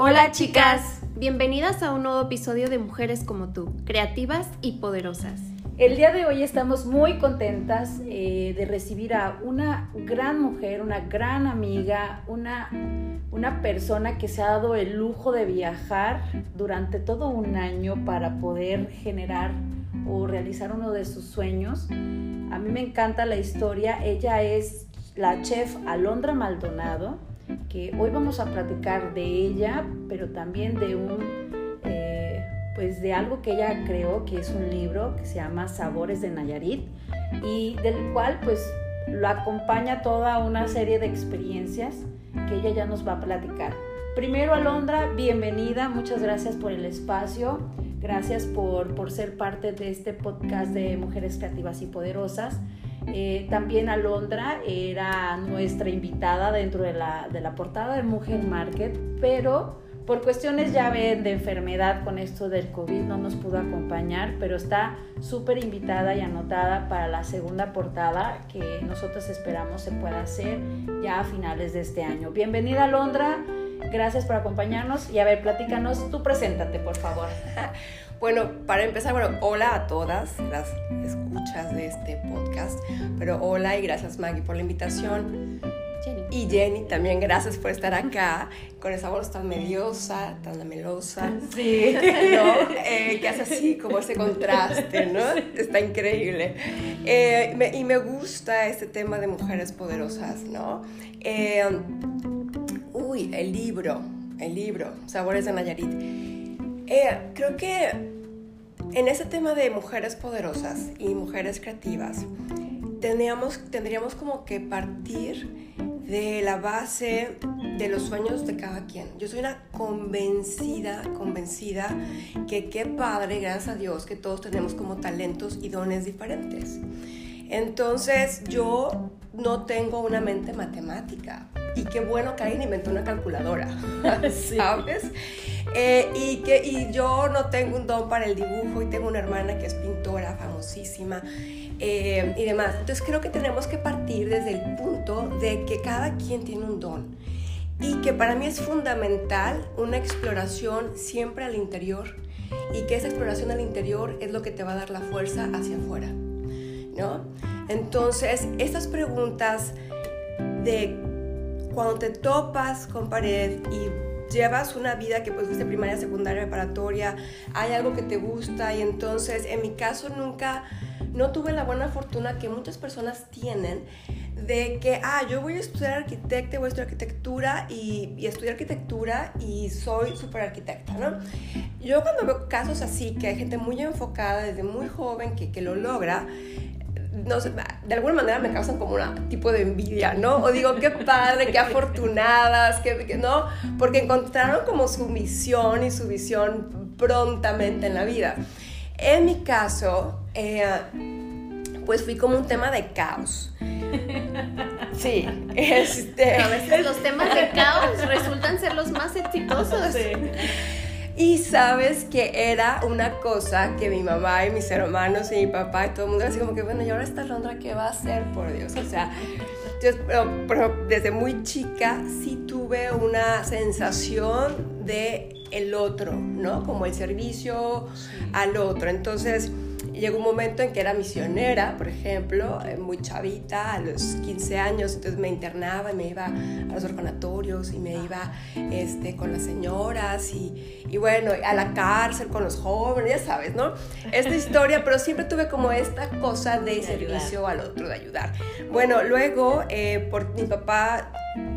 Hola chicas, bienvenidas a un nuevo episodio de Mujeres como tú, creativas y poderosas. El día de hoy estamos muy contentas eh, de recibir a una gran mujer, una gran amiga, una, una persona que se ha dado el lujo de viajar durante todo un año para poder generar o realizar uno de sus sueños. A mí me encanta la historia. Ella es la chef Alondra Maldonado, que hoy vamos a platicar de ella, pero también de un pues de algo que ella creó, que es un libro que se llama Sabores de Nayarit y del cual pues lo acompaña toda una serie de experiencias que ella ya nos va a platicar. Primero, Alondra, bienvenida, muchas gracias por el espacio, gracias por, por ser parte de este podcast de Mujeres Creativas y Poderosas. Eh, también Alondra era nuestra invitada dentro de la, de la portada de Mujer Market, pero por cuestiones ya ven de enfermedad con esto del COVID no nos pudo acompañar, pero está súper invitada y anotada para la segunda portada que nosotros esperamos se pueda hacer ya a finales de este año. Bienvenida Londra, gracias por acompañarnos y a ver, platícanos, tú preséntate por favor. Bueno, para empezar, bueno, hola a todas las escuchas de este podcast, pero hola y gracias Maggie por la invitación. Y Jenny, también gracias por estar acá con esa voz tan mediosa, tan melosa. Sí. ¿No? Eh, que hace así como ese contraste, ¿no? Está increíble. Eh, y me gusta este tema de mujeres poderosas, ¿no? Eh, uy, el libro, el libro, Sabores de Nayarit. Creo que en ese tema de mujeres poderosas y mujeres creativas, tendríamos, tendríamos como que partir de la base de los sueños de cada quien. Yo soy una convencida, convencida que qué padre, gracias a Dios, que todos tenemos como talentos y dones diferentes. Entonces yo no tengo una mente matemática y qué bueno que alguien inventó una calculadora, ¿sabes? Eh, y, que, y yo no tengo un don para el dibujo y tengo una hermana que es pintora famosísima eh, y demás. Entonces creo que tenemos que partir desde el punto de que cada quien tiene un don y que para mí es fundamental una exploración siempre al interior y que esa exploración al interior es lo que te va a dar la fuerza hacia afuera, ¿no? Entonces, estas preguntas de cuando te topas con pared y llevas una vida que pues fuiste primaria, secundaria, preparatoria, hay algo que te gusta y entonces en mi caso nunca no tuve la buena fortuna que muchas personas tienen de que, ah, yo voy a estudiar arquitecta, voy a estudiar arquitectura y, y estudiar arquitectura y soy súper arquitecta, ¿no? Yo cuando veo casos así, que hay gente muy enfocada desde muy joven que, que lo logra, no sé, de alguna manera me causan como un tipo de envidia, ¿no? O digo, qué padre, qué afortunadas, que, ¿no? Porque encontraron como su misión y su visión prontamente en la vida. En mi caso, eh, pues fui como un tema de caos. Sí, este... a veces los temas de caos resultan ser los más exitosos. Sí. Y sabes que era una cosa que mi mamá y mis hermanos y mi papá y todo el mundo así como que, bueno, ¿y ahora esta Londra qué va a hacer, por Dios? O sea, yo, pero, desde muy chica sí tuve una sensación de el otro, ¿no? Como el servicio al otro. Entonces, llegó un momento en que era misionera, por ejemplo, eh, muy chavita, a los 15 años, entonces me internaba y me iba a los orfanatorios y me iba este, con las señoras y, y bueno, a la cárcel con los jóvenes, ya sabes, ¿no? Esta historia, pero siempre tuve como esta cosa de, servicio al otro, de ayudar. Bueno, luego, eh, por mi papá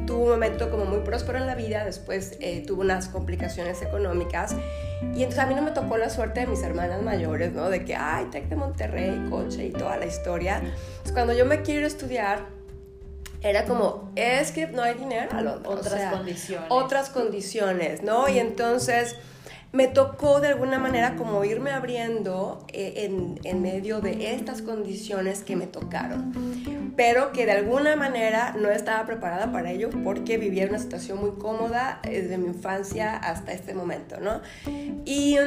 tuvo un momento como muy próspero en la vida, después eh, tuvo unas complicaciones económicas y entonces a mí no me tocó la suerte de mis hermanas mayores, ¿no? De que, ay, Tec de Monterrey, coche y toda la historia. Entonces cuando yo me quiero estudiar, era como, es que no hay dinero, Otras condiciones. Otras condiciones, ¿no? Y entonces me tocó de alguna manera como irme abriendo eh, en, en, medio de estas condiciones que me tocaron, pero que de alguna manera no estaba preparada para ello porque vivía una situación muy cómoda desde mi infancia hasta este momento, ¿no? Y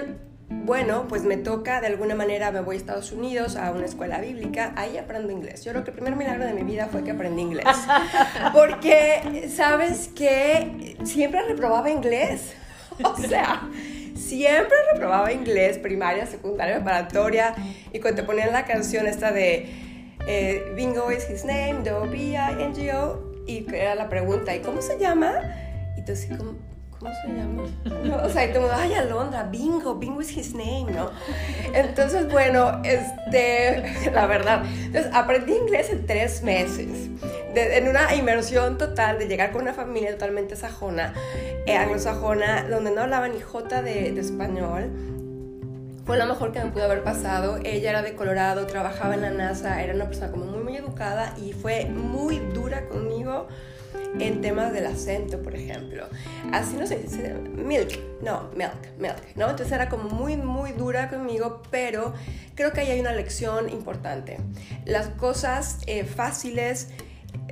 bueno, pues me toca, de alguna manera me voy a Estados Unidos a una escuela bíblica, ahí aprendo inglés. Yo creo que el primer milagro de mi vida fue que aprendí inglés. Porque, ¿sabes que Siempre reprobaba inglés. o sea, siempre reprobaba inglés, primaria, secundaria, preparatoria, y cuando te ponían la canción esta de eh, Bingo is his name, D-O-B-I-N-G-O, y era la pregunta, ¿y cómo se llama? Y tú así como, ¿cómo se llama? o sea, y todo el mundo, ay, Alondra, Bingo, Bingo is his name, ¿no? Entonces, bueno, este, la verdad, entonces aprendí inglés en tres meses, en una inmersión total de llegar con una familia totalmente sajona, eh, anglosajona, donde no hablaba ni jota de, de español, fue lo mejor que me pudo haber pasado. Ella era de Colorado, trabajaba en la NASA, era una persona como muy, muy educada y fue muy dura conmigo en temas del acento, por ejemplo. Así no sé, milk, no, milk, milk, ¿no? Entonces era como muy, muy dura conmigo, pero creo que ahí hay una lección importante. Las cosas eh, fáciles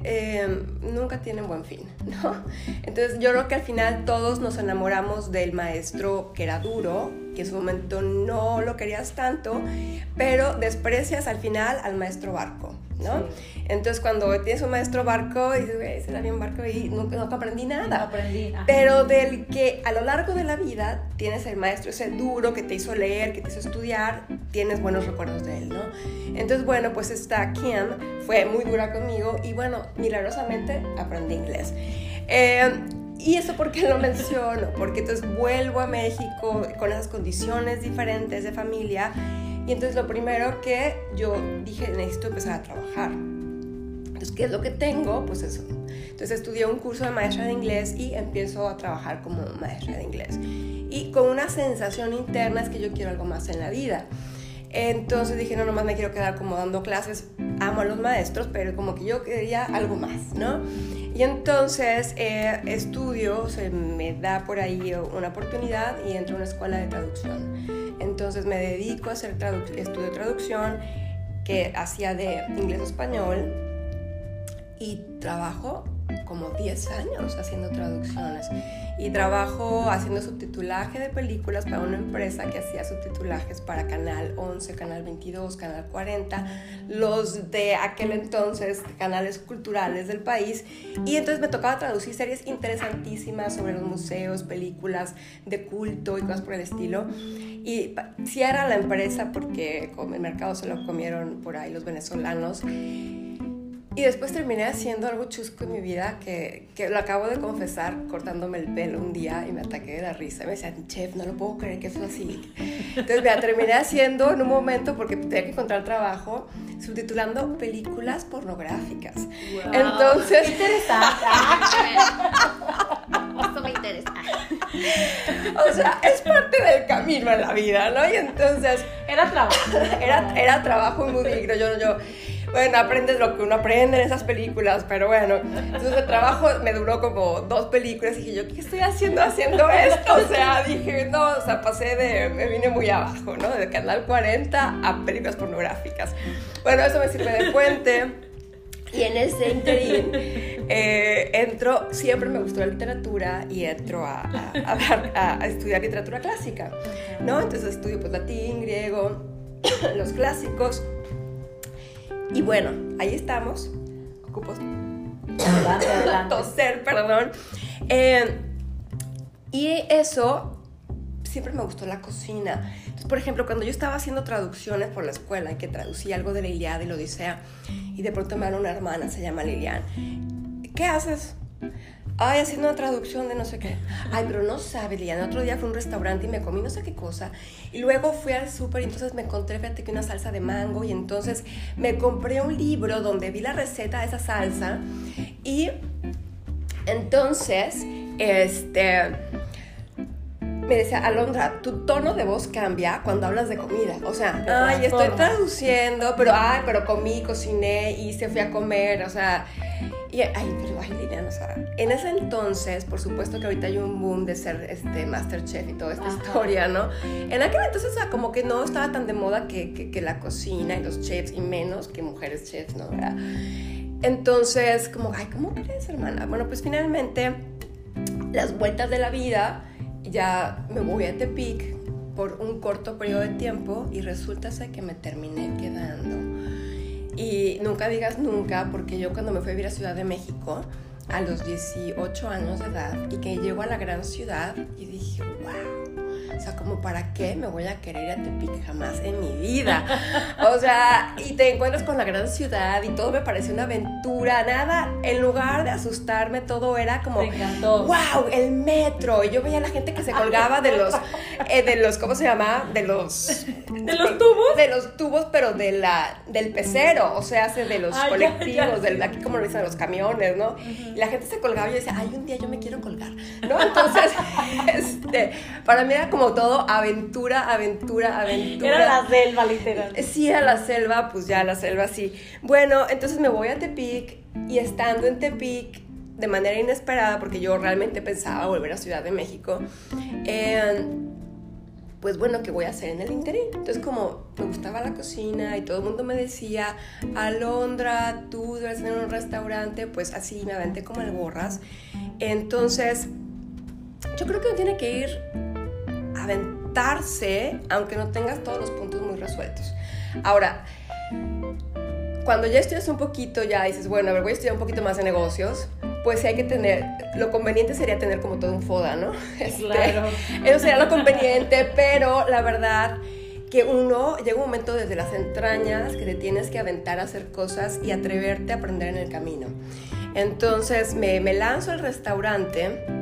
eh, nunca tienen buen fin, ¿no? Entonces yo creo que al final todos nos enamoramos del maestro que era duro, que en su momento no lo querías tanto, pero desprecias al final al maestro barco, ¿no? Entonces cuando tienes un maestro barco, dices, ese era bien barco y nunca, aprendí nada. No aprendí. Pero del que a lo largo de la vida tienes el maestro ese duro que te hizo leer, que te hizo estudiar, tienes buenos recuerdos de él, ¿no? Entonces, bueno, pues esta Kim fue muy dura conmigo y bueno, milagrosamente aprendí inglés. Eh, ¿Y eso por qué lo menciono? Porque entonces vuelvo a México con esas condiciones diferentes de familia y entonces lo primero que yo dije, necesito empezar a trabajar. Entonces, ¿qué es lo que tengo? Pues eso. Entonces estudié un curso de maestra de inglés y empiezo a trabajar como maestra de inglés. Y con una sensación interna es que yo quiero algo más en la vida. Entonces dije, no, nomás me quiero quedar como dando clases, amo a los maestros, pero como que yo quería algo más, ¿no? Y entonces eh, estudio, se me da por ahí una oportunidad y entro a una escuela de traducción. Entonces me dedico a hacer estudio de traducción que hacía de inglés español y trabajo como 10 años haciendo traducciones. Y trabajo haciendo subtitulaje de películas para una empresa que hacía subtitulajes para Canal 11, Canal 22, Canal 40, los de aquel entonces canales culturales del país. Y entonces me tocaba traducir series interesantísimas sobre los museos, películas de culto y cosas por el estilo. Y si era la empresa porque el mercado se lo comieron por ahí los venezolanos y después terminé haciendo algo chusco en mi vida que, que, lo acabo de confesar cortándome el pelo un día y me ataqué de la risa. Me decían, chef, no lo puedo creer que fue así. Entonces me terminé haciendo en un momento porque tenía que encontrar trabajo subtitulando películas pornográficas. Entonces... interesante. Esto me interesa. O sea, es parte del camino en la vida, ¿no? Y entonces... Era trabajo. Era, era trabajo muy digno. Yo, yo, bueno, aprendes lo que uno aprende en esas películas, pero bueno, entonces el trabajo me duró como dos películas y dije yo, ¿qué estoy haciendo haciendo esto? O sea, dije, no, o sea, pasé de, me vine muy abajo, ¿no? De Canal 40 a películas pornográficas. Bueno, eso me sirve de puente. Y en ese interín eh, entro, siempre me gustó la literatura y entro a, a, a, estudiar literatura clásica, ¿no? Entonces estudio pues latín, griego, los clásicos. Y bueno, ahí estamos. Ocupo toser, perdón. Eh, y eso siempre me gustó la cocina. Entonces, por ejemplo, cuando yo estaba haciendo traducciones por la escuela que traducía algo de la Iliada y la Odisea, y de pronto me da una hermana, se llama Lilian, ¿qué haces? Ay, haciendo una traducción de no sé qué. Ay, pero no sabe, Liliana, otro día fui a un restaurante y me comí no sé qué cosa. Y luego fui al súper y entonces me encontré, fíjate que una salsa de mango y entonces me compré un libro donde vi la receta de esa salsa y entonces, este me decía, Alondra, tu tono de voz cambia cuando hablas de comida. O sea, ay, estoy traduciendo, pero ay, pero comí, cociné y se fui a comer, o sea, y, ay, pero, ay, Liliana, sea, en ese entonces, por supuesto que ahorita hay un boom de ser este Masterchef y toda esta historia, ¿no? En aquel entonces, o sea, como que no estaba tan de moda que, que, la cocina y los chefs, y menos que mujeres chefs, ¿no? ¿verdad? Entonces, como, ay, ¿cómo crees, hermana? Bueno, pues finalmente, las vueltas de la vida, ya me voy a Tepic por un corto periodo de tiempo y resulta que me terminé quedando y nunca digas nunca, porque yo cuando me fui a vivir a Ciudad de México, a los 18 años de edad y que llego a la gran ciudad y dije, wow o sea, como para qué me voy a querer ir a Tepic jamás en mi vida. O sea, y te encuentras con la gran ciudad y todo me pareció una aventura. Nada, en lugar de asustarme, todo era como, wow, el metro. Y yo veía a la gente que se colgaba de los, eh, de los, ¿cómo se llama? De los... ¿De los tubos? De los tubos, pero de la, del pecero, o sea, de los colectivos, Del, aquí como lo dicen los camiones, ¿no? Y la gente se colgaba y yo decía, ay, un día yo me quiero colgar, ¿no? Entonces, este, para mí era como todo aventura, aventura, aventura. Era la selva, literal. Sí, era la selva, pues ya la selva sí. Bueno, entonces me voy a Tepic y estando en Tepic de manera inesperada, porque yo realmente pensaba volver a Ciudad de México, pues bueno, ¿qué voy a hacer en el interín? Entonces como me gustaba la cocina y todo el mundo me decía, Alondra, tú debes tener un restaurante, pues así me aventé como el borras. Entonces, yo creo que uno tiene que ir aventarse aunque no tengas todos los puntos muy resueltos. Ahora, cuando ya estudias un poquito, ya dices, bueno, a ver, voy a estudiar un poquito más de negocios, pues sí hay que tener, lo conveniente sería tener como todo un FODA, ¿no? Este, claro. Eso sería lo conveniente, pero la verdad que uno llega un momento desde las entrañas que te tienes que aventar a hacer cosas y atreverte a aprender en el camino. Entonces me, me lanzo al restaurante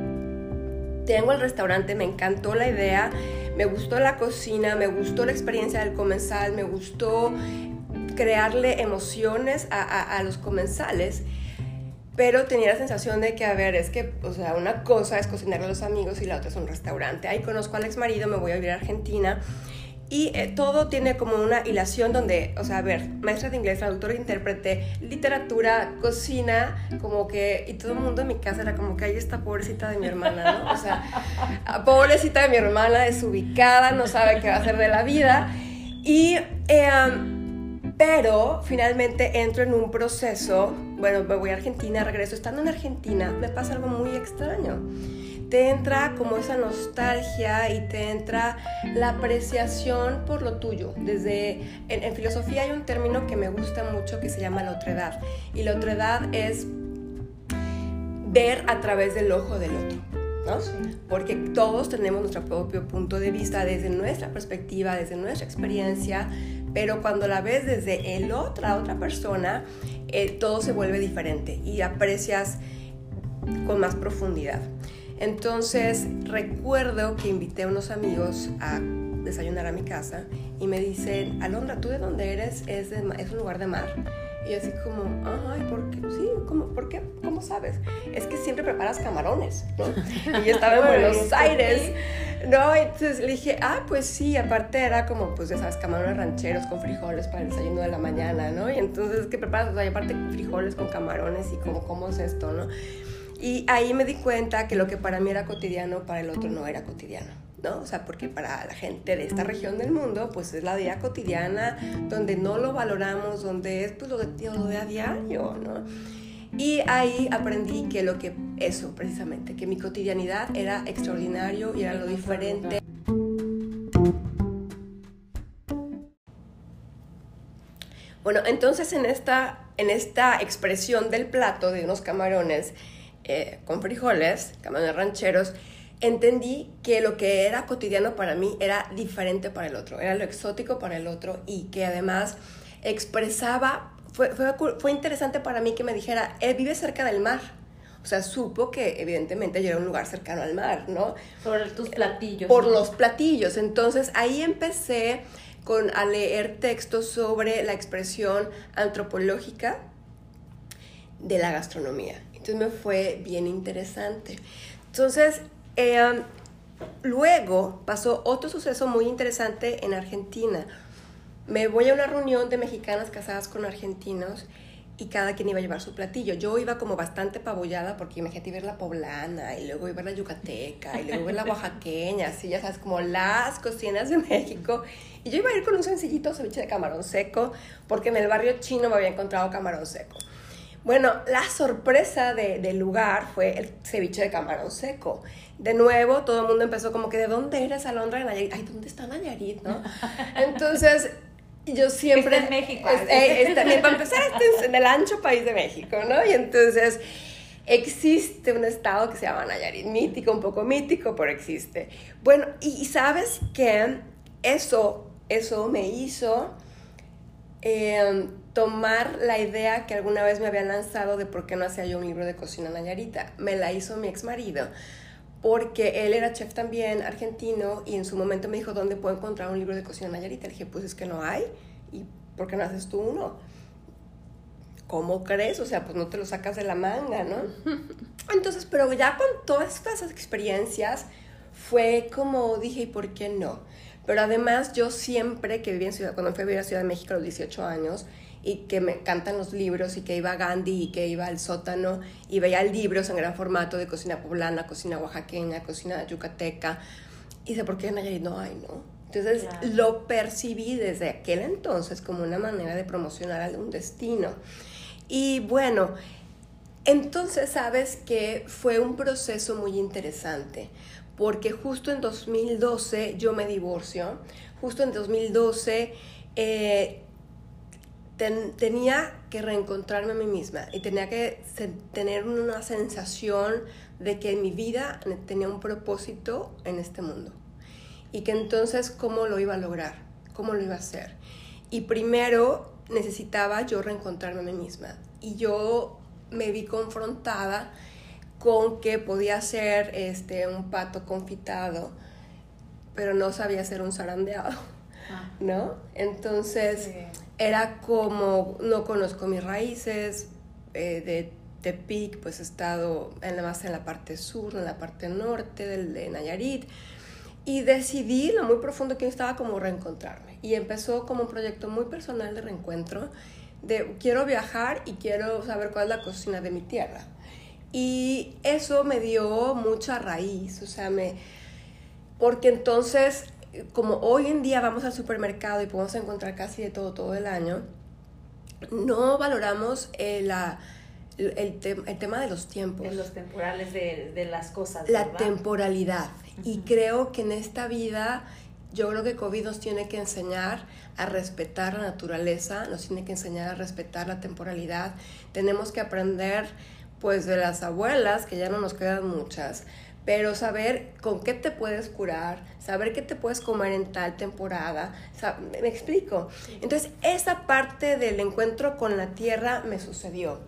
tengo el restaurante, me encantó la idea, me gustó la cocina, me gustó la experiencia del comensal, me gustó crearle emociones a, los comensales pero tenía la sensación de que, a ver, es que, o sea, una cosa es cocinarle a los amigos y la otra es un restaurante. Ahí conozco al ex marido, me voy a vivir a Argentina y eh, todo tiene como una hilación donde, o sea, a ver, maestra de inglés, traductor, intérprete, literatura, cocina, como que, y todo el mundo en mi casa era como que ahí está pobrecita de mi hermana, ¿no? O sea, pobrecita de mi hermana, desubicada, no sabe qué va a hacer de la vida. Y, em, pero finalmente entro en un proceso, bueno, me voy a Argentina, regreso, estando en Argentina, me pasa algo muy extraño te entra como esa nostalgia y te entra la apreciación por lo tuyo. Desde en, filosofía hay un término que me gusta mucho que se llama la otredad y la otredad es ver a través del ojo del otro. ¿no? Porque todos tenemos nuestro propio punto de vista desde nuestra perspectiva, desde nuestra experiencia, pero cuando la ves desde el otra, otra persona, eh, todo se vuelve diferente y aprecias con más profundidad. Entonces recuerdo que invité a unos amigos a desayunar a mi casa y me dicen, Alondra, ¿tú de dónde eres? Es, es un lugar de mar. Y así como, ay, ¿por qué? Sí, ¿cómo, ¿por qué? ¿Cómo sabes? Es que siempre preparas camarones, ¿no? Y yo estaba en Buenos Aires, ¿no? Entonces le dije, ah, pues sí, aparte era como, pues ya sabes, camarones rancheros con frijoles para el desayuno de la mañana, ¿no? Y entonces, ¿qué preparas? O sea, aparte frijoles con camarones y como, ¿cómo es esto, no? Y ahí me di cuenta que lo que para mí era cotidiano, para el otro no era cotidiano. ¿no? O sea, porque para la gente de esta región del mundo, pues es la vida cotidiana, donde no lo valoramos, donde es pues lo de, lo de a diario, ¿no? Y ahí aprendí que lo que, eso precisamente, que mi cotidianidad era extraordinario y era lo diferente. Bueno, entonces en esta, en esta expresión del plato de unos camarones, eh, con frijoles, camarones rancheros, entendí que lo que era cotidiano para mí era diferente para el otro, era lo exótico para el otro y que además expresaba, fue, fue, interesante para mí que me dijera, él vive cerca del mar. O sea, supo que evidentemente yo era un lugar cercano al mar, ¿no? Por tus platillos. Por los platillos. Entonces ahí empecé con, a leer textos sobre la expresión antropológica de la gastronomía. Entonces me fue bien interesante. Entonces, em, luego pasó otro suceso muy interesante en Argentina. Me voy a una reunión de mexicanas casadas con argentinos y cada quien iba a llevar su platillo. Yo iba como bastante pabullada porque imagínate ver la poblana y luego iba la yucateca y luego ver la oaxaqueña, así ya sabes, como las cocinas de México. Y yo iba a ir con un sencillito ceviche de camarón seco porque en el barrio chino me había encontrado camarón seco. Bueno, la sorpresa del lugar fue el ceviche de camarón seco. De nuevo, todo el mundo empezó como que, ¿de dónde eres, Alondra de Nayarit? Ay, ¿dónde está Nayarit, no? Entonces, yo siempre... Está en México. Eh, también, para empezar, este es en el ancho país de México, ¿no? Y entonces... existe un estado que se llama Nayarit, mítico, un poco mítico, pero existe. Bueno, y, sabes que eso, eso me hizo em, tomar la idea que alguna vez me había lanzado de por qué no hacía yo un libro de cocina Nayarita. Me la hizo mi ex marido porque él era chef también argentino y en su momento me dijo, ¿dónde puedo encontrar un libro de cocina Nayarita? Le dije, pues es que no hay, ¿y por qué no haces tú uno? ¿Cómo crees? O sea, pues no te lo sacas de la manga, ¿no? Entonces, pero ya con todas estas experiencias fue como dije, ¿y por qué no? Pero además yo siempre que viví en Ciudad, cuando fui a vivir a Ciudad de México a los 18 años, y que me encantan los libros y que iba a Gandhi y que iba al sótano y veía libros en gran formato de cocina poblana, cocina oaxaqueña, cocina yucateca. Y sé ¿por qué en Nayarit no hay, no? Entonces lo percibí desde aquel entonces como una manera de promocionar algún destino. Y bueno, entonces sabes que fue un proceso muy interesante, porque justo en 2012 yo me divorcio, justo en 2012 eh, tenía que reencontrarme a mí misma y tenía que tener una sensación de que mi vida tenía un propósito en este mundo y que entonces cómo lo iba a lograr, cómo lo iba a hacer. Y primero necesitaba yo reencontrarme a mí misma y yo me vi confrontada con que podía ser este, un pato confitado, pero no sabía hacer un zarandeado, ¿no? Entonces era como, no conozco mis raíces, eh, de Tepic, pues he estado en más en la parte sur, en la parte norte del, de Nayarit, y decidí, lo muy profundo que yo estaba, como reencontrarme. Y empezó como un proyecto muy personal de reencuentro, de quiero viajar y quiero saber cuál es la cocina de mi tierra. Y eso me dio mucha raíz, o sea, me... Porque entonces como hoy en día vamos al supermercado y podemos encontrar casi de todo todo el año, no valoramos eh, la, el, tema de los tiempos. En los temporales de, las cosas. La temporalidad. Y creo que en esta vida, yo creo que COVID nos tiene que enseñar a respetar la naturaleza, nos tiene que enseñar a respetar la temporalidad. Tenemos que aprender, pues, de las abuelas, que ya no nos quedan muchas, pero saber con qué te puedes curar, saber qué te puedes comer en tal temporada, me explico. Entonces, esa parte del encuentro con la tierra me sucedió.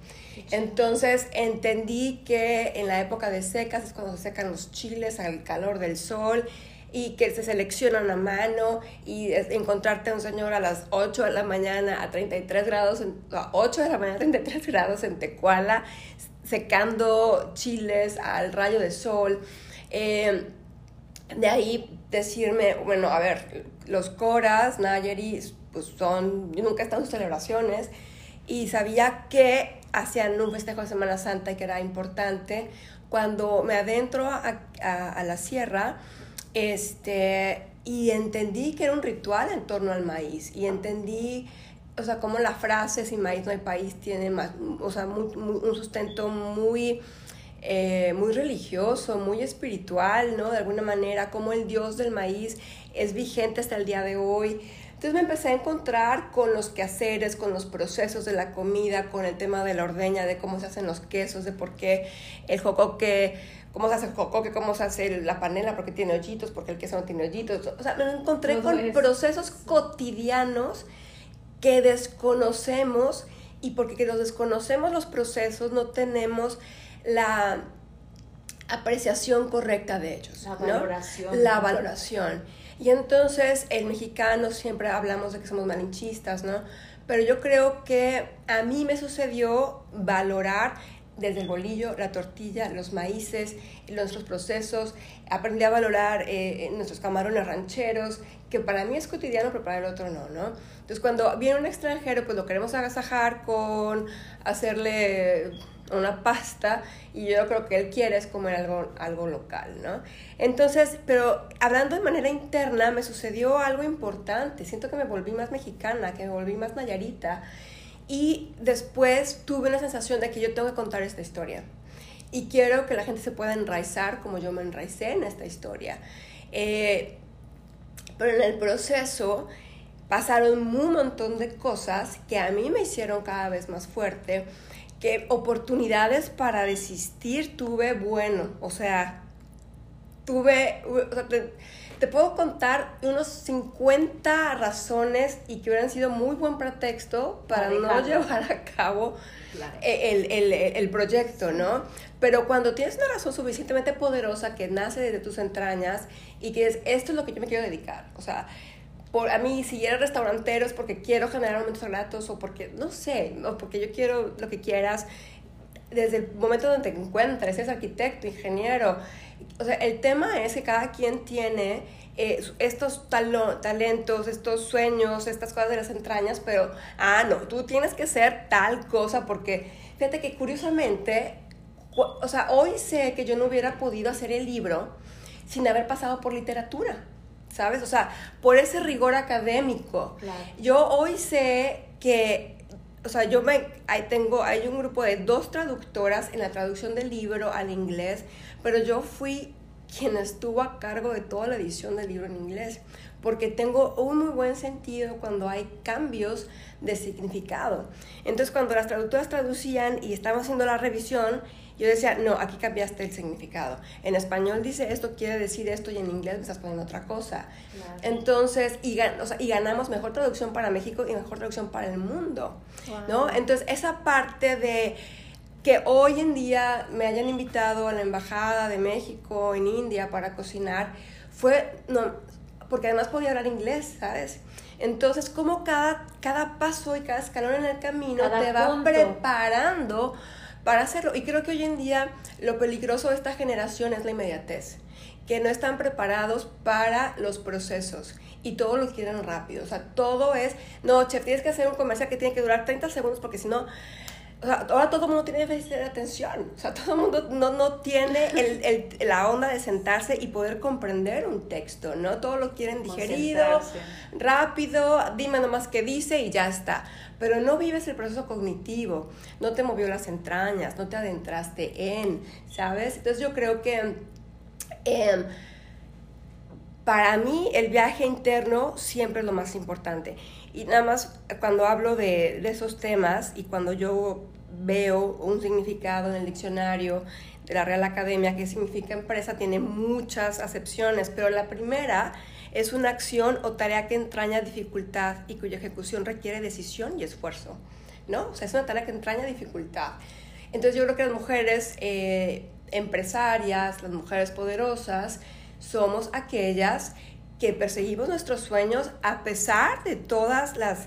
Entonces, entendí que en la época de secas es cuando se secan los chiles al calor del sol y que se seleccionan a mano y encontrarte a un señor a las 8 de la mañana a 33 grados, a 8 de la mañana a 33 grados en Tecuala, secando chiles al rayo de sol. Eh, de ahí decirme, bueno, a ver, los coras, Nayeri, pues son, yo nunca he estado sus celebraciones y sabía que hacían un festejo de Semana Santa y que era importante. Cuando me adentro a, a la sierra, este, y entendí que era un ritual en torno al maíz y entendí o sea, como la frase sin maíz no hay país tiene más, o sea, un sustento muy, eh, muy religioso, muy espiritual, ¿no? De alguna manera, como el dios del maíz es vigente hasta el día de hoy. Entonces me empecé a encontrar con los quehaceres, con los procesos de la comida, con el tema de la ordeña, de cómo se hacen los quesos, de por qué el jocoque, cómo se hace el jocoque, cómo se hace la panela, porque tiene hoyitos, porque el queso no tiene hoyitos. O sea, me encontré con procesos cotidianos que desconocemos y porque nos desconocemos los procesos no tenemos la apreciación correcta de ellos. La valoración. La valoración. Y entonces el mexicano siempre hablamos de que somos malinchistas, ¿no? Pero yo creo que a mí me sucedió valorar desde el bolillo, la tortilla, los maíces, nuestros procesos. Aprendí a valorar eh, nuestros camarones rancheros, que para mí es cotidiano, pero para el otro no, ¿no? Entonces, cuando viene un extranjero, pues lo queremos agasajar con hacerle una pasta y yo creo que él quiere es comer algo, algo local, ¿no? Entonces, pero hablando de manera interna, me sucedió algo importante. Siento que me volví más mexicana, que me volví más nayarita y después tuve una sensación de que yo tengo que contar esta historia. Y quiero que la gente se pueda enraizar como yo me enraicé en esta historia. Eh, pero en el proceso pasaron un montón de cosas que a mí me hicieron cada vez más fuerte, que oportunidades para desistir tuve, bueno, o sea, tuve, te, puedo contar unos 50 razones y que hubieran sido muy buen pretexto para no llevar a cabo el, el, el, proyecto, ¿no? Pero cuando tienes una razón suficientemente poderosa que nace desde tus entrañas y que es, esto es lo que yo me quiero dedicar, o sea, por, a mí, si eres restaurantero es porque quiero generar momentos gratos o porque, no sé, o porque yo quiero lo que quieras, desde el momento donde te encuentres, eres arquitecto, ingeniero. O sea, el tema es que cada quien tiene eh, estos talentos, estos sueños, estas cosas de las entrañas, pero, ah, no, tú tienes que ser tal cosa porque, fíjate que curiosamente, o sea, hoy sé que yo no hubiera podido hacer el libro sin haber pasado por literatura. ¿sabes? O sea, por ese rigor académico. Yo hoy sé que, o sea, yo me, ahí tengo, hay un grupo de dos traductoras en la traducción del libro al inglés, pero yo fui quien estuvo a cargo de toda la edición del libro en inglés, porque tengo un muy buen sentido cuando hay cambios de significado. Entonces, cuando las traductoras traducían y estaban haciendo la revisión, yo decía, no, aquí cambiaste el significado. En español dice esto, quiere decir esto, y en inglés me estás poniendo otra cosa. Entonces, y, y, ganamos mejor traducción para México y mejor traducción para el mundo, ¿no? Entonces, esa parte de que hoy en día me hayan invitado a la Embajada de México en India para cocinar, fue, no, porque además podía hablar inglés, ¿sabes? Entonces, como cada, cada paso y cada escalón en el camino te va preparando para hacerlo. Y creo que hoy en día lo peligroso de esta generación es la inmediatez, que no están preparados para los procesos y todo lo quieren rápido. O sea, todo es, no, chef, tienes que hacer un comercial que tiene que durar 30 segundos porque si no, o sea, ahora todo el mundo tiene déficit de atención. O sea, todo el mundo no, no tiene el, el, la onda de sentarse y poder comprender un texto, ¿no? Todo lo quieren digerido, rápido, dime nomás qué dice y ya está. Pero no vives el proceso cognitivo, no te movió las entrañas, no te adentraste en, ¿sabes? Entonces yo creo que... Em, para mí el viaje interno siempre es lo más importante. Y nada más cuando hablo de, de, esos temas y cuando yo veo un significado en el diccionario de la Real Academia que significa empresa, tiene muchas acepciones, pero la primera es una acción o tarea que entraña dificultad y cuya ejecución requiere decisión y esfuerzo, ¿no? O sea, es una tarea que entraña dificultad. Entonces yo creo que las mujeres eh, empresarias, las mujeres poderosas, somos aquellas que perseguimos nuestros sueños a pesar de todas las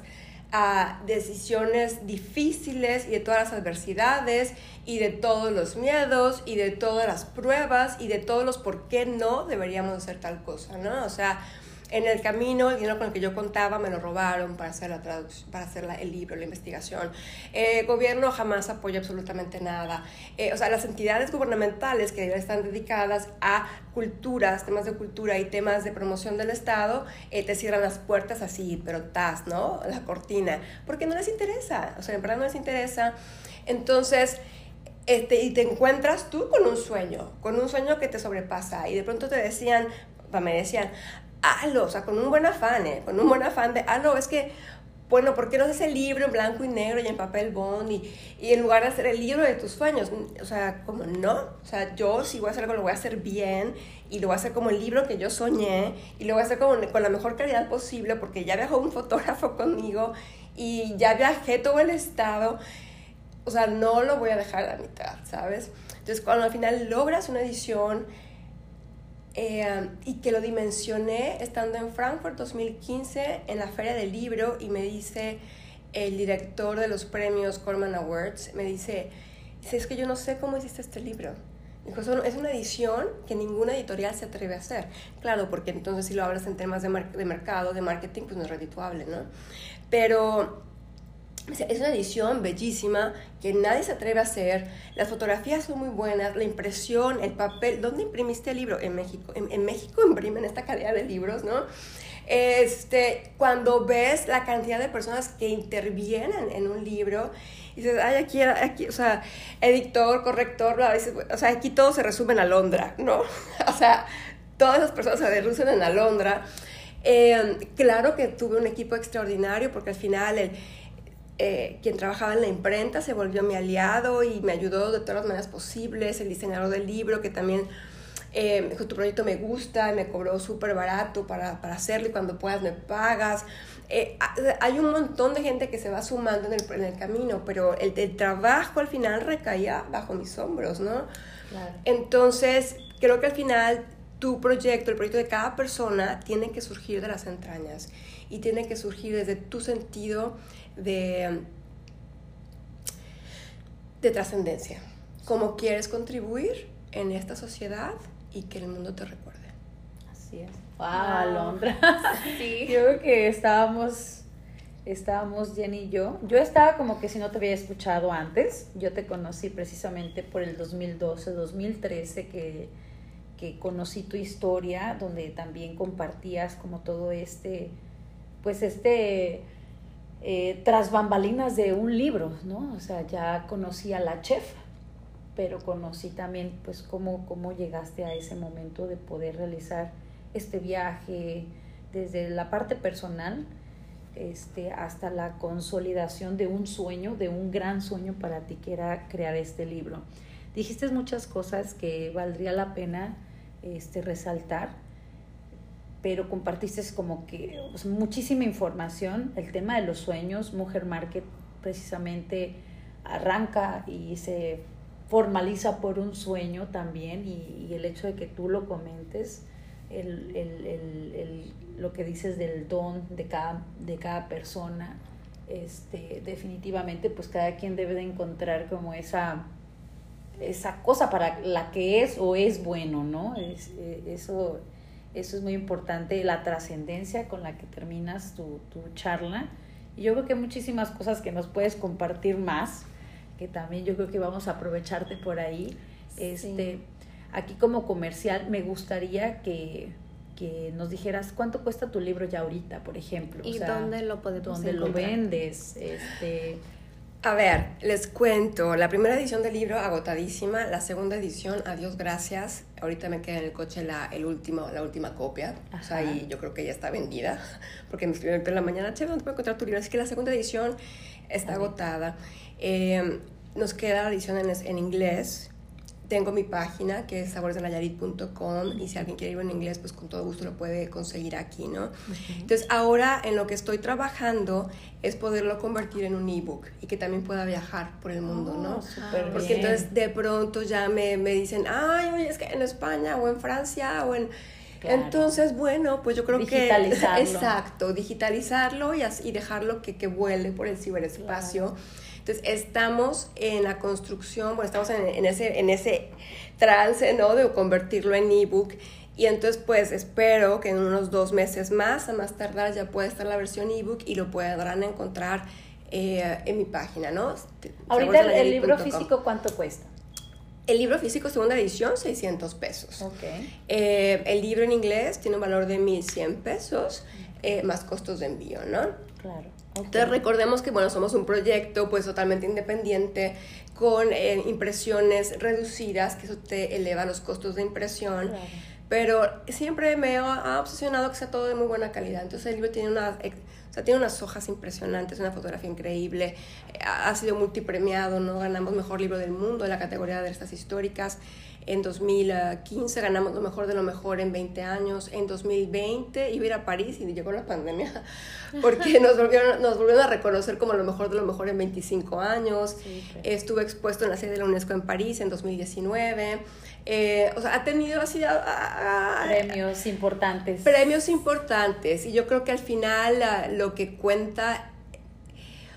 ah, decisiones difíciles y de todas las adversidades y de todos los miedos y de todas las pruebas y de todos los por qué no deberíamos hacer tal cosa, ¿no? O sea, en el camino, el dinero con el que yo contaba me lo robaron para hacer, la para hacer el libro, la investigación. El eh, gobierno jamás apoya absolutamente nada. Eh, o sea, las entidades gubernamentales que están dedicadas a culturas, temas de cultura y temas de promoción del Estado, eh, te cierran las puertas así, pero tas, ¿no? La cortina. Porque no les interesa. O sea, en verdad no les interesa. Entonces... Este, y te encuentras tú con un sueño, con un sueño que te sobrepasa. Y de pronto te decían, me decían, hazlo, o sea, con un buen afán, ¿eh? con un buen afán de, hazlo, es que, bueno, ¿por qué no haces el libro en blanco y negro y en papel bond y, y, en lugar de hacer el libro de tus sueños? O sea, como no, o sea, yo si voy a hacer algo lo voy a hacer bien y lo voy a hacer como el libro que yo soñé y lo voy a hacer como, con la mejor calidad posible porque ya viajó un fotógrafo conmigo y ya viajé todo el estado. O sea, no lo voy a dejar a la mitad, ¿sabes? Entonces, cuando al final logras una edición eh, y que lo dimensioné estando en Frankfurt 2015 en la Feria del Libro y me dice el director de los premios Corman Awards, me dice, es que yo no sé cómo hiciste este libro. Dijo, es una edición que ninguna editorial se atreve a hacer. Claro, porque entonces si lo hablas en temas de, de mercado, de marketing, pues no es redituable, ¿no? Pero es una edición bellísima que nadie se atreve a hacer. Las fotografías son muy buenas, la impresión, el papel. ¿Dónde imprimiste el libro? En México. En, México imprimen esta calidad de libros, ¿no? Este, cuando ves la cantidad de personas que intervienen en un libro, dices, ay, aquí, aquí, o sea, editor, corrector, bla, o sea, aquí todo se resume en Alondra, ¿no? o sea, todas las personas se reducen en Alondra. Eh, claro que tuve un equipo extraordinario porque al final el, eh, quien trabajaba en la imprenta se volvió mi aliado y me ayudó de todas las maneras posibles, el diseñador del libro que también eh, dijo, tu proyecto me gusta y me cobró súper barato para, para, hacerlo y cuando puedas me pagas. Eh, hay un montón de gente que se va sumando en el, en el camino, pero el, el, trabajo al final recaía bajo mis hombros, ¿no? Claro. Entonces, creo que al final tu proyecto, el proyecto de cada persona, tiene que surgir de las entrañas y tiene que surgir desde tu sentido de, de trascendencia. Cómo quieres contribuir en esta sociedad y que el mundo te recuerde. Así es. Wow, Alondra. Sí. Yo creo que estábamos, estábamos Jenny y yo. Yo estaba como que si no te había escuchado antes. Yo te conocí precisamente por el 2012, 2013 que, que conocí tu historia, donde también compartías como todo este, pues este eh, tras bambalinas de un libro, ¿no? O sea, ya conocí a la chef, pero conocí también, pues, cómo, cómo llegaste a ese momento de poder realizar este viaje desde la parte personal este, hasta la consolidación de un sueño, de un gran sueño para ti, que era crear este libro. Dijiste muchas cosas que valdría la pena este, resaltar pero compartiste como que muchísima información. El tema de los sueños, Mujer Market precisamente arranca y se formaliza por un sueño también y, el hecho de que tú lo comentes, el, el, el, lo que dices del don de cada, de cada persona, este, definitivamente pues cada quien debe de encontrar como esa, esa cosa para la que es o es bueno, ¿no? Es, eh, eso eso es muy importante, la trascendencia con la que terminas tu, tu charla. Y yo creo que hay muchísimas cosas que nos puedes compartir más, que también yo creo que vamos a aprovecharte por ahí. Este, aquí como comercial me gustaría que, que nos dijeras cuánto cuesta tu libro ya ahorita, por ejemplo. ¿Y dónde lo podemos ¿Dónde lo vendes? Este, a ver, les cuento. La primera edición del libro agotadísima, la segunda edición, adiós, gracias. Ahorita me queda en el coche la, el último, la última copia. O sea, y yo creo que ya está vendida. Porque me escribieron en la mañana, che, ¿dónde puedo encontrar tu libro? Así que la segunda edición está agotada. Eh, nos queda la edición en, en inglés tengo mi página que es saboresdelayarit.com y si alguien quiere ir en inglés, pues con todo gusto lo puede conseguir aquí, ¿no? Entonces ahora en lo que estoy trabajando es poderlo convertir en un ebook y que también pueda viajar por el mundo, ¿no? Oh, Porque entonces de pronto ya me, me, dicen, ay, oye, es que en España o en Francia o en... Entonces, bueno, pues yo creo que... Exacto, digitalizarlo y, y dejarlo que, que vuele por el ciberespacio. Entonces, estamos en la construcción, bueno, estamos en, ese, en ese trance, ¿no? De convertirlo en ebook. Y entonces, pues espero que en unos dos meses más, a más tardar, ya pueda estar la versión ebook y lo podrán encontrar eh, en mi página, ¿no? Ahorita el, libro físico, ¿cuánto cuesta? El libro físico, segunda edición, 600 pesos. Ok. Eh, el libro en inglés tiene un valor de 1.100 pesos, eh, más costos de envío, ¿no? Claro. Entonces recordemos que bueno, somos un proyecto pues totalmente independiente con eh, impresiones reducidas, que eso te eleva los costos de impresión. Pero siempre me ha obsesionado que sea todo de muy buena calidad. Entonces el libro tiene, una, o sea, tiene unas hojas impresionantes, una fotografía increíble, ha sido multipremiado, ¿no? Ganamos Mejor Libro del Mundo en la categoría de estas históricas. En 2015 ganamos lo mejor de lo mejor en 20 años. En 2020 iba a ir a París y llegó la pandemia porque nos volvieron, nos volvieron a reconocer como lo mejor de lo mejor en 25 años. Estuve expuesto en la sede de la UNESCO en París en 2019. Eh, o sea, ha tenido así... premios importantes. Premios importantes. Y yo creo que al final lo que cuenta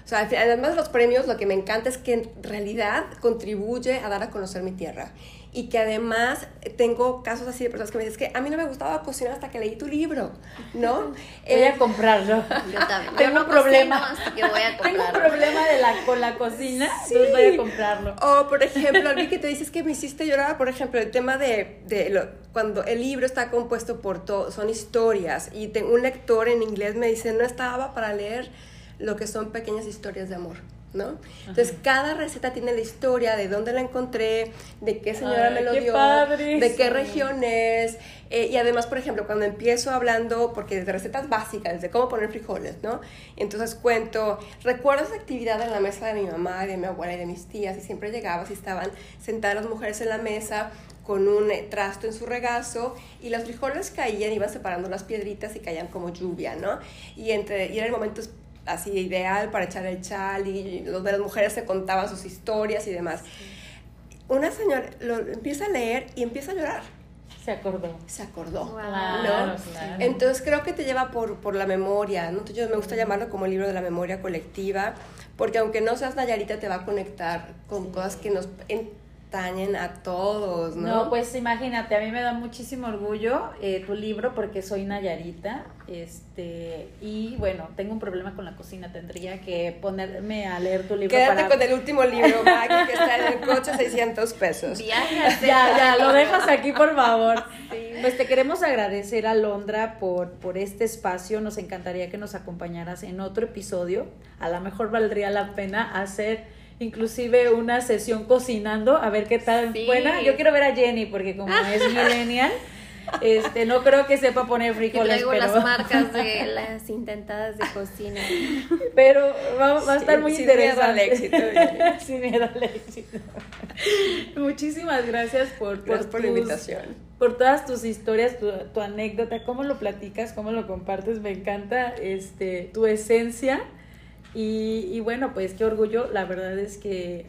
o sea, además de los premios, lo que me encanta es que en realidad contribuye a dar a conocer mi tierra y que además tengo casos así de personas que me dicen que a mí no me gustaba cocinar hasta que leí tu libro, ¿no? voy a eh, comprarlo. Yo también. Tengo un problema. Que voy a tengo un problema de la, con la cocina, sí. entonces voy a comprarlo. O, por ejemplo, alguien que te dices que me hiciste llorar, por ejemplo, el tema de, de lo, cuando el libro está compuesto por todo, son historias, y un lector en inglés me dice, no estaba para leer lo que son pequeñas historias de amor. ¿No? Entonces, cada receta tiene la historia de dónde la encontré, de qué señora Ay, me lo qué dio, de qué región es. eh, y además, por ejemplo, cuando empiezo hablando, porque de recetas básicas, desde cómo poner frijoles, ¿no? Entonces cuento, recuerdo esa actividad en la mesa de mi mamá, de mi abuela y de mis tías, y siempre llegabas y estaban sentadas las mujeres en la mesa con un eh, trasto en su regazo y los frijoles caían, iban separando las piedritas y caían como lluvia, ¿no? Y, entre, y era el momento así ideal para echar el chal y los de las mujeres se contaban sus historias y demás. Una señora lo empieza a leer y empieza a llorar. Se acordó. Se acordó. Wow. ¿no? claro. Entonces creo que te lleva por, por la memoria, ¿no? Entonces yo me gusta llamarlo como el libro de la memoria colectiva, porque aunque no seas Nayarita, te va a conectar con cosas que nos entañen a todos, ¿no? No, pues imagínate, a mí me da muchísimo orgullo eh, tu libro porque soy Nayarita, este, y bueno, tengo un problema con la cocina, tendría que ponerme a leer tu libro Quédate para... con el último libro, Maggie, que está en el coche, 600 pesos. Viajes. Ya, ya, lo dejas aquí, por favor. Sí. Pues te queremos agradecer, Alondra, por, por este espacio. Nos encantaría que nos acompañaras en otro episodio. A lo mejor valdría la pena hacer inclusive una sesión cocinando, a ver qué tal Sí. buena. Yo quiero ver a Jenny, porque como es millennial, este, no creo que sepa poner frijoles, traigo pero, las marcas de las intentadas de cocina. pero va, va a estar Sí, muy sin miedo interesante. al éxito, Jenny. sin miedo al éxito. Muchísimas gracias por, Gracias por tus- invitación. por todas tus historias, tu, tu anécdota, cómo lo platicas, cómo lo compartes, me encanta este, tu esencia. Y, y bueno, pues qué orgullo, la verdad es que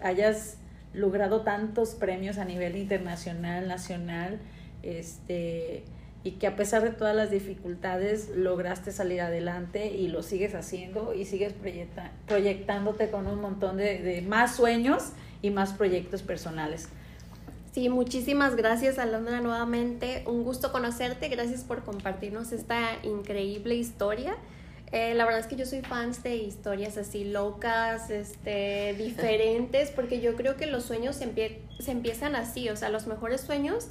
hayas logrado tantos premios a nivel internacional, nacional, este, y que a pesar de todas las dificultades lograste salir adelante y lo sigues haciendo y sigues proyecta- proyectándote con un montón de, de más sueños y más proyectos personales. Sí, muchísimas gracias Alondra nuevamente. Un gusto conocerte. Gracias por compartirnos esta increíble historia. Eh, la verdad es que yo soy fan de historias así locas, este, diferentes, porque yo creo que los sueños se, empie- se empiezan así, o sea, los mejores sueños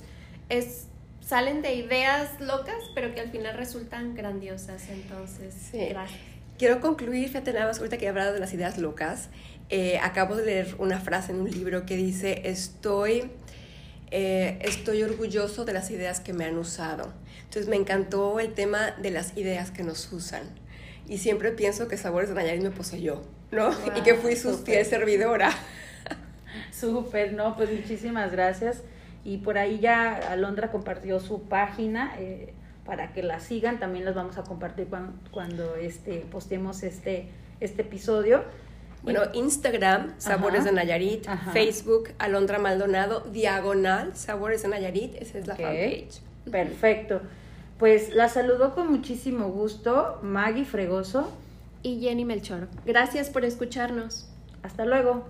es, salen de ideas locas, pero que al final resultan grandiosas. Entonces, Sí. gracias. Quiero concluir, fíjate nada más ahorita que he hablado de las ideas locas. eh, acabo de leer una frase en un libro que dice, estoy, eh, estoy orgulloso de las ideas que me han usado. Entonces me encantó el tema de las ideas que nos usan. Y siempre pienso que Sabores de Nayarit me poseyó, ¿no? y que fui su súper. fiel servidora. Súper, no, pues muchísimas gracias. Y por ahí ya Alondra compartió su página eh, para que la sigan. También las vamos a compartir cuando, cuando este, postemos este, este episodio. Bueno, Instagram, Sabores Ajá. de Nayarit, Ajá. Facebook, Alondra Maldonado, Diagonal, Sabores de Nayarit, esa es la Ok. fanpage. Perfecto. Pues la saludo con muchísimo gusto, Maggie Fregoso. Y Jenny Melchor, gracias por escucharnos. Hasta luego.